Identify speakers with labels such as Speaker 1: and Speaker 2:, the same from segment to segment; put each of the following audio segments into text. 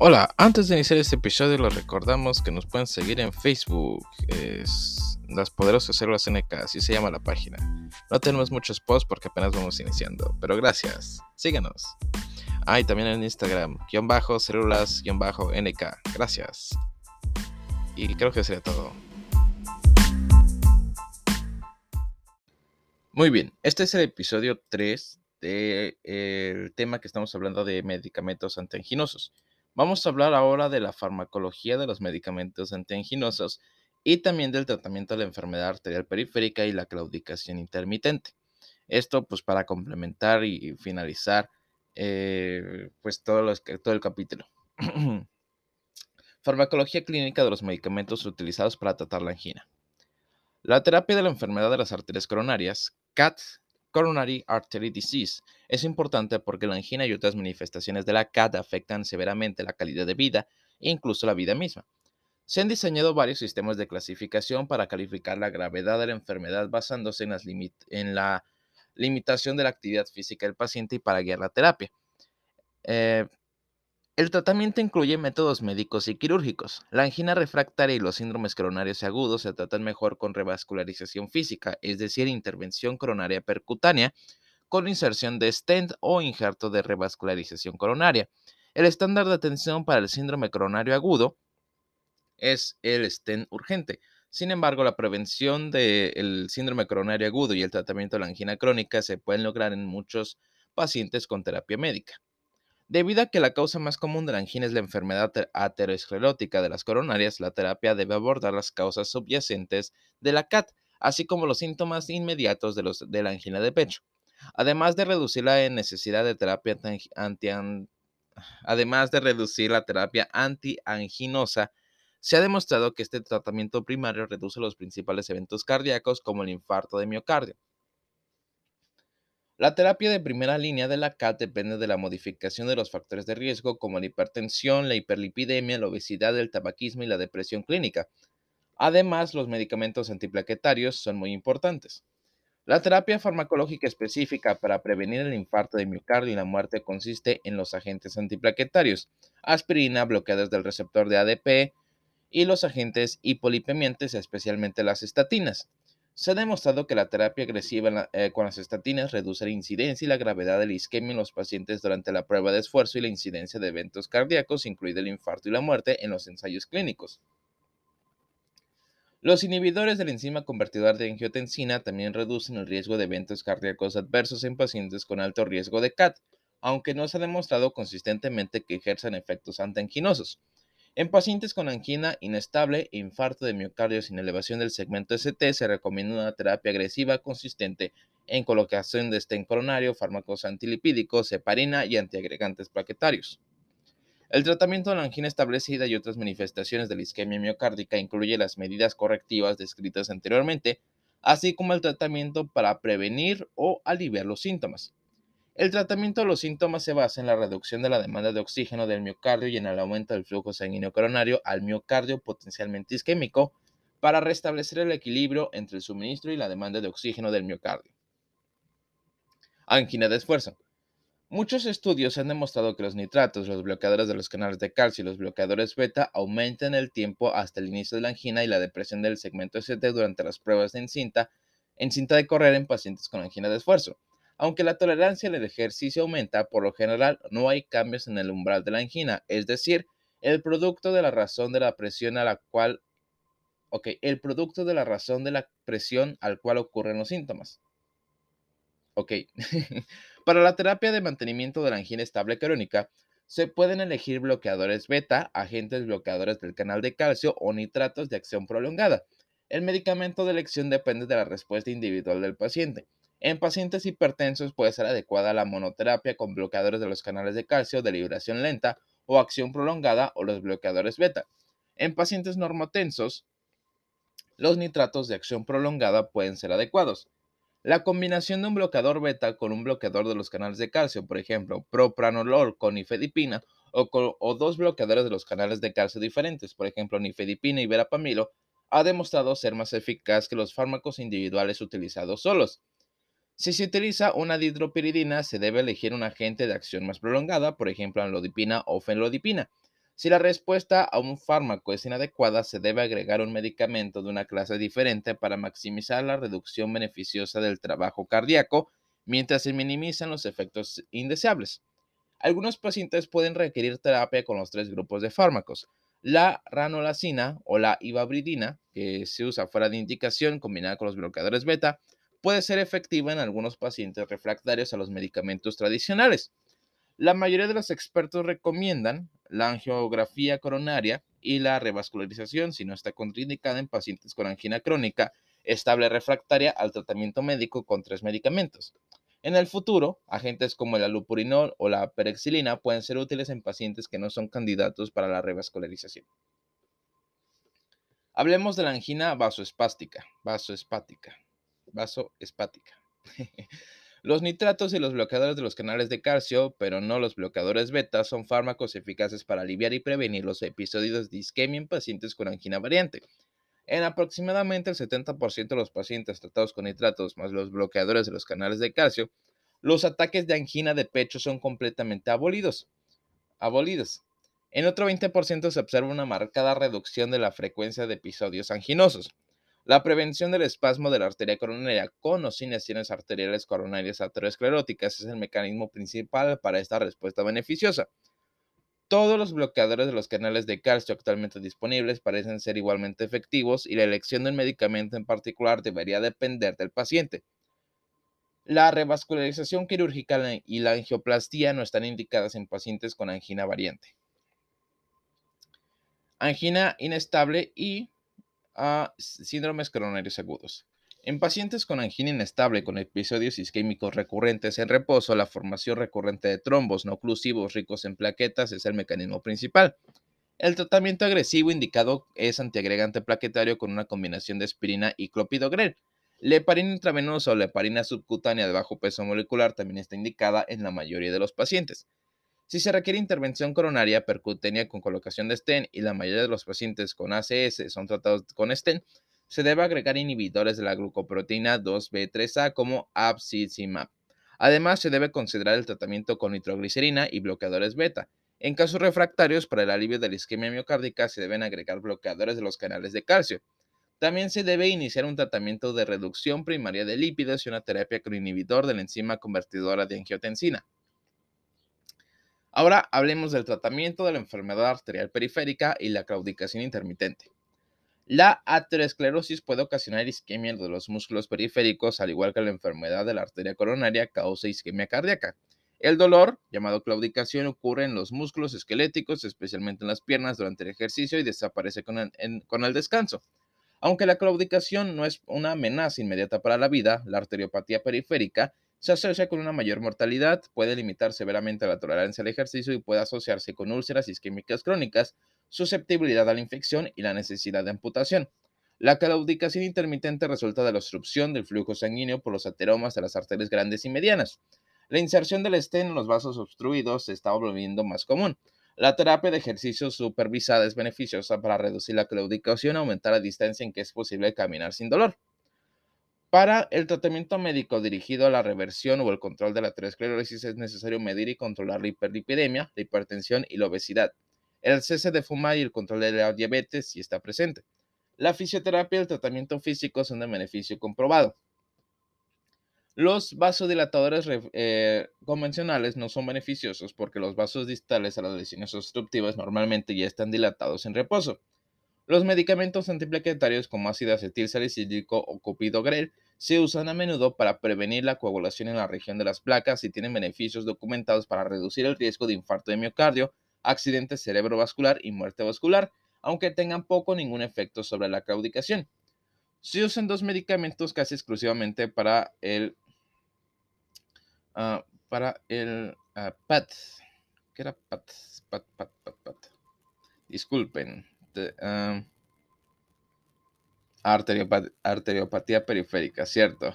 Speaker 1: Hola, antes de iniciar este episodio les recordamos que nos pueden seguir en Facebook, es Las Poderosas Células NK, así se llama la página. No tenemos muchos posts porque apenas vamos iniciando, pero gracias, síganos. Ah, y también en Instagram, guion bajo, células, guion bajo, NK, gracias. Y creo que sería todo. Muy bien, este es el episodio 3 del tema que estamos hablando de medicamentos antianginosos. Vamos a hablar ahora de la farmacología de los medicamentos antianginosos y también del tratamiento de la enfermedad arterial periférica y la claudicación intermitente. Esto pues para complementar y finalizar eh, pues todo, todo el capítulo. Farmacología clínica de los medicamentos utilizados para tratar la angina. La terapia de la enfermedad de las arterias coronarias, CAT, Coronary Artery Disease. Es importante porque la angina y otras manifestaciones de la CAD afectan severamente la calidad de vida e incluso la vida misma. Se han diseñado varios sistemas de clasificación para calificar la gravedad de la enfermedad basándose en, la limitación de la actividad física del paciente y para guiar la terapia. Eh, el tratamiento incluye métodos médicos y quirúrgicos. La angina refractaria y los síndromes coronarios agudos se tratan mejor con revascularización física, es decir, intervención coronaria percutánea, con inserción de stent o injerto de revascularización coronaria. El estándar de atención para el síndrome coronario agudo es el stent urgente. Sin embargo, la prevención del síndrome coronario agudo y el tratamiento de la angina crónica se pueden lograr en muchos pacientes con terapia médica. Debido a que la causa más común de la angina es la enfermedad aterosclerótica de las coronarias, la terapia debe abordar las causas subyacentes de la CAT, así como los síntomas inmediatos de, los, de la angina de pecho. Además de reducir la necesidad de terapia anti, además de reducir la terapia antianginosa, se ha demostrado que este tratamiento primario reduce los principales eventos cardíacos como el infarto de miocardio. La terapia de primera línea de la CAT depende de la modificación de los factores de riesgo como la hipertensión, la hiperlipidemia, la obesidad, el tabaquismo y la depresión clínica. Además, los medicamentos antiplaquetarios son muy importantes. La terapia farmacológica específica para prevenir el infarto de miocardio y la muerte consiste en los agentes antiplaquetarios, aspirina, bloqueadores del receptor de ADP y los agentes hipolipemiantes, especialmente las estatinas. Se ha demostrado que la terapia agresiva eh, con las estatinas reduce la incidencia y la gravedad de la isquemia en los pacientes durante la prueba de esfuerzo y la incidencia de eventos cardíacos, incluido el infarto y la muerte, en los ensayos clínicos. Los inhibidores de la enzima convertidor de angiotensina también reducen el riesgo de eventos cardíacos adversos en pacientes con alto riesgo de CAT, aunque no se ha demostrado consistentemente que ejerzan efectos antianginosos. En pacientes con angina inestable e infarto de miocardio sin elevación del segmento ST se recomienda una terapia agresiva consistente en colocación de stent coronario, fármacos antilipídicos, heparina y antiagregantes plaquetarios. El tratamiento de la angina establecida y otras manifestaciones de la isquemia miocárdica incluye las medidas correctivas descritas anteriormente, así como el tratamiento para prevenir o aliviar los síntomas. El tratamiento de los síntomas se basa en la reducción de la demanda de oxígeno del miocardio y en el aumento del flujo sanguíneo coronario al miocardio potencialmente isquémico para restablecer el equilibrio entre el suministro y la demanda de oxígeno del miocardio. Angina de esfuerzo. Muchos estudios han demostrado que los nitratos, los bloqueadores de los canales de calcio y los bloqueadores beta aumentan el tiempo hasta el inicio de la angina y la depresión del segmento ST durante las pruebas de encinta, en cinta de correr en pacientes con angina de esfuerzo. Aunque la tolerancia al ejercicio aumenta, por lo general no hay cambios en el umbral de la angina, es decir, el producto de la razón de la presión a la cual ok, el producto de la razón de la presión al cual ocurren los síntomas. Ok, para la terapia de mantenimiento de la angina estable crónica, se pueden elegir bloqueadores beta, agentes bloqueadores del canal de calcio o nitratos de acción prolongada. El medicamento de elección depende de la respuesta individual del paciente. En pacientes hipertensos puede ser adecuada la monoterapia con bloqueadores de los canales de calcio de liberación lenta o acción prolongada o los bloqueadores beta. En pacientes normotensos, los nitratos de acción prolongada pueden ser adecuados. La combinación de un bloqueador beta con un bloqueador de los canales de calcio, por ejemplo, propranolol con nifedipina, o, o dos bloqueadores de los canales de calcio diferentes, por ejemplo, nifedipina y verapamilo, ha demostrado ser más eficaz que los fármacos individuales utilizados solos. Si se utiliza una dihidropiridina, se debe elegir un agente de acción más prolongada, por ejemplo, anlodipina o fenlodipina. Si la respuesta a un fármaco es inadecuada, se debe agregar un medicamento de una clase diferente para maximizar la reducción beneficiosa del trabajo cardíaco mientras se minimizan los efectos indeseables. Algunos pacientes pueden requerir terapia con los tres grupos de fármacos. La ranolacina o la ibabridina, que se usa fuera de indicación combinada con los bloqueadores beta, puede ser efectiva en algunos pacientes refractarios a los medicamentos tradicionales. La mayoría de los expertos recomiendan la angiografía coronaria y la revascularización si no está contraindicada en pacientes con angina crónica estable refractaria al tratamiento médico con tres medicamentos. En el futuro, agentes como el alupurinol o la perexilina pueden ser útiles en pacientes que no son candidatos para la revascularización. Hablemos de la angina vasoespástica, vasoespática, vasoespática. Los nitratos y los bloqueadores de los canales de calcio, pero no los bloqueadores beta, son fármacos eficaces para aliviar y prevenir los episodios de isquemia en pacientes con angina variante. En aproximadamente el 70% de los pacientes tratados con nitratos más los bloqueadores de los canales de calcio, los ataques de angina de pecho son completamente abolidos. abolidos. En otro 20% se observa una marcada reducción de la frecuencia de episodios anginosos. La prevención del espasmo de la arteria coronaria con o sin lesiones arteriales coronarias ateroscleróticas es el mecanismo principal para esta respuesta beneficiosa. Todos los bloqueadores de los canales de calcio actualmente disponibles parecen ser igualmente efectivos y la elección del medicamento en particular debería depender del paciente. La revascularización quirúrgica y la angioplastía no están indicadas en pacientes con angina variante. Angina inestable y a síndromes coronarios agudos. En pacientes con angina inestable con episodios isquémicos recurrentes en reposo, la formación recurrente de trombos no oclusivos ricos en plaquetas es el mecanismo principal. El tratamiento agresivo indicado es antiagregante plaquetario con una combinación de aspirina y clopidogrel. La heparina intravenosa o la heparina subcutánea de bajo peso molecular también está indicada en la mayoría de los pacientes. Si se requiere intervención coronaria percutánea con colocación de stent y la mayoría de los pacientes con ACS son tratados con stent, se debe agregar inhibidores de la glucoproteína 2B3A como abcimab. Además, se debe considerar el tratamiento con nitroglicerina y bloqueadores beta. En casos refractarios, para el alivio de la isquemia miocárdica, se deben agregar bloqueadores de los canales de calcio. También se debe iniciar un tratamiento de reducción primaria de lípidos y una terapia con inhibidor de la enzima convertidora de angiotensina. Ahora hablemos del tratamiento de la enfermedad arterial periférica y la claudicación intermitente. La aterosclerosis puede ocasionar isquemia de los músculos periféricos, al igual que la enfermedad de la arteria coronaria causa isquemia cardíaca. El dolor, llamado claudicación, ocurre en los músculos esqueléticos, especialmente en las piernas, durante el ejercicio y desaparece con el, con el descanso. Aunque la claudicación no es una amenaza inmediata para la vida, la arteriopatía periférica se asocia con una mayor mortalidad, puede limitar severamente la tolerancia al ejercicio y puede asociarse con úlceras isquémicas crónicas, susceptibilidad a la infección y la necesidad de amputación. La claudicación intermitente resulta de la obstrucción del flujo sanguíneo por los ateromas de las arterias grandes y medianas. La inserción del estén en los vasos obstruidos se está volviendo más común. La terapia de ejercicio supervisada es beneficiosa para reducir la claudicación y aumentar la distancia en que es posible caminar sin dolor. Para el tratamiento médico dirigido a la reversión o el control de la aterosclerosis es necesario medir y controlar la hiperlipidemia, la hipertensión y la obesidad. El cese de fumar y el control de la diabetes sí está presente. La fisioterapia y el tratamiento físico son de beneficio comprobado. Los vasodilatadores eh, convencionales no son beneficiosos porque los vasos distales a las lesiones obstructivas normalmente ya están dilatados en reposo. Los medicamentos antiplaquetarios como ácido acetil salicílico o copidogrel se usan a menudo para prevenir la coagulación en la región de las placas y tienen beneficios documentados para reducir el riesgo de infarto de miocardio, accidente cerebrovascular y muerte vascular, aunque tengan poco o ningún efecto sobre la claudicación. Se usan dos medicamentos casi exclusivamente para el, ah, para el ah, PAT. ¿Qué era PAT? PAT, PAT, PAT, PAT. Disculpen. Ah, arteriopatía, periférica, ¿cierto?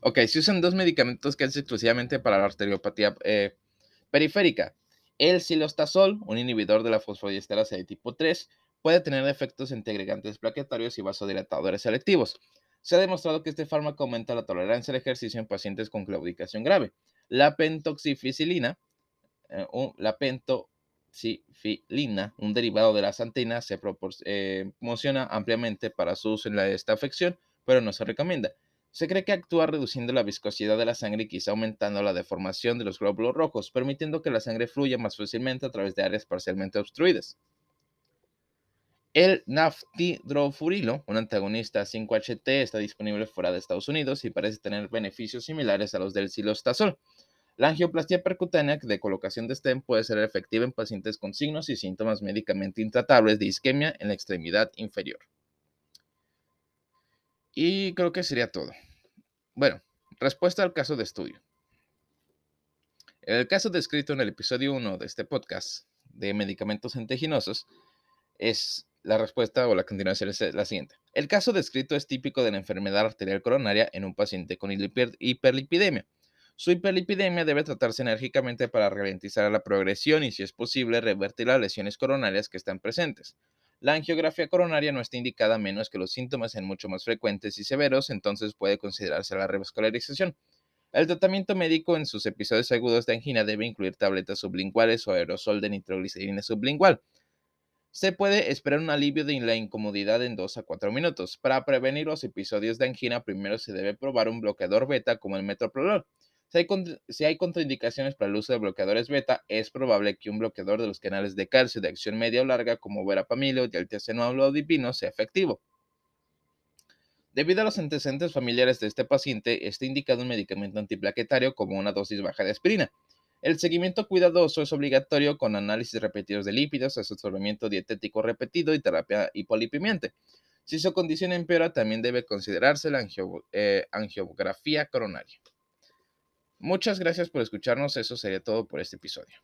Speaker 1: Ok, se usan dos medicamentos que es exclusivamente para la arteriopatía eh, periférica. El silostazol, un inhibidor de la fosfodiesterasa de tipo 3, puede tener efectos integrantes plaquetarios y vasodilatadores selectivos. Se ha demostrado que este fármaco aumenta la tolerancia al ejercicio en pacientes con claudicación grave. La pentoxificilina, eh, la pento amoxicilina, un derivado de las antenas, se eh, ampliamente para su uso en esta afección, pero no se recomienda. Se cree que actúa reduciendo la viscosidad de la sangre y quizá aumentando la deformación de los glóbulos rojos, permitiendo que la sangre fluya más fácilmente a través de áreas parcialmente obstruidas. El naftidrofurilo, un antagonista 5-HT, está disponible fuera de Estados Unidos y parece tener beneficios similares a los del silostazol. La angioplastia percutánea de colocación de stem puede ser efectiva en pacientes con signos y síntomas médicamente intratables de isquemia en la extremidad inferior. Y creo que sería todo. Bueno, respuesta al caso de estudio. El caso descrito en el episodio 1 de este podcast de medicamentos anteginosos es la respuesta o la continuación es la siguiente. El caso descrito es típico de la enfermedad arterial coronaria en un paciente con hiperlipidemia. Su hiperlipidemia debe tratarse enérgicamente para ralentizar la progresión y, si es posible, revertir las lesiones coronarias que están presentes. La angiografía coronaria no está indicada menos que los síntomas sean mucho más frecuentes y severos, entonces puede considerarse la revascularización. El tratamiento médico en sus episodios agudos de angina debe incluir tabletas sublinguales o aerosol de nitroglicerina sublingual. Se puede esperar un alivio de la incomodidad en 2 a 4 minutos. Para prevenir los episodios de angina, primero se debe probar un bloqueador beta como el metoprolol. Si hay, contraindicaciones para el uso de bloqueadores beta, es probable que un bloqueador de los canales de calcio de acción media o larga como verapamilo y el divino sea efectivo. Debido a los antecedentes familiares de este paciente, está indicado un medicamento antiplaquetario como una dosis baja de aspirina. El seguimiento cuidadoso es obligatorio con análisis repetidos de lípidos, asesoramiento dietético repetido y terapia hipolipimiante. Si su condición empeora, también debe considerarse la eh, angiografía coronaria. Muchas gracias por escucharnos. Eso sería todo por este episodio.